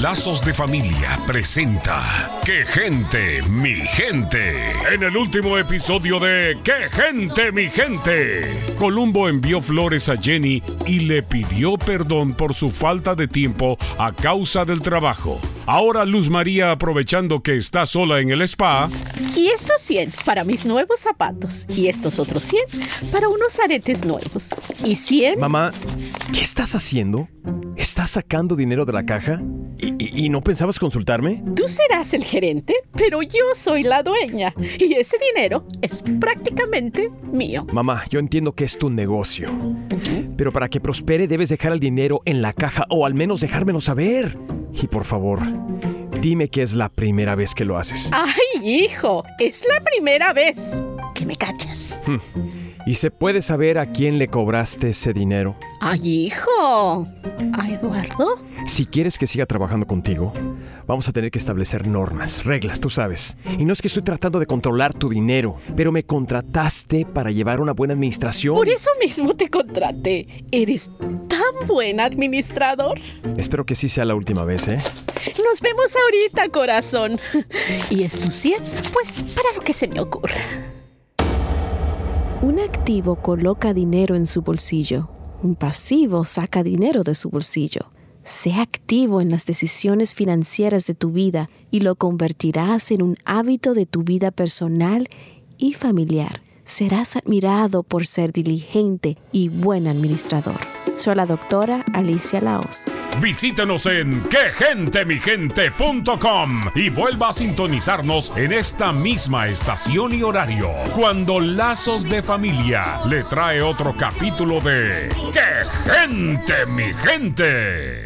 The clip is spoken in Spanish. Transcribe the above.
Lazos de Familia presenta ¡Qué gente, mi gente! En el último episodio de ¡Qué gente, mi gente! Columbo envió flores a Jenny y le pidió perdón por su falta de tiempo a causa del trabajo. Ahora Luz María, aprovechando que está sola en el spa, Y estos 100 para mis nuevos zapatos. Y estos otros 100 para unos aretes nuevos. Y 100... Mamá, ¿qué estás haciendo? ¿Estás sacando dinero de la caja? ¿Y, y- y no pensabas consultarme? Tú serás el gerente, pero yo soy la dueña. Y ese dinero es prácticamente mío. Mamá, yo entiendo que es tu negocio. Pero para que prospere debes dejar el dinero en la caja o al menos dejármelo saber. Y por favor, dime que es la primera vez que lo haces. Ay, hijo, es la primera vez que me cachas. ¿Y se puede saber a quién le cobraste ese dinero? Ay, hijo. ¿A Eduardo? Si quieres que siga trabajando contigo, vamos a tener que establecer normas, reglas, tú sabes. Y no es que estoy tratando de controlar tu dinero, pero me contrataste para llevar una buena administración. Por eso mismo te contraté. Eres tan buen administrador. Espero que sí sea la última vez, ¿eh? Nos vemos ahorita, corazón. Y estos 100, pues para lo que se me ocurra. Un activo coloca dinero en su bolsillo. Un pasivo saca dinero de su bolsillo. Sé activo en las decisiones financieras de tu vida y lo convertirás en un hábito de tu vida personal y familiar. Serás admirado por ser diligente y buen administrador. Soy la doctora Alicia Laos. Visítenos en quegentemigente.com y vuelva a sintonizarnos en esta misma estación y horario cuando Lazos de Familia le trae otro capítulo de ¡Qué gente, mi gente!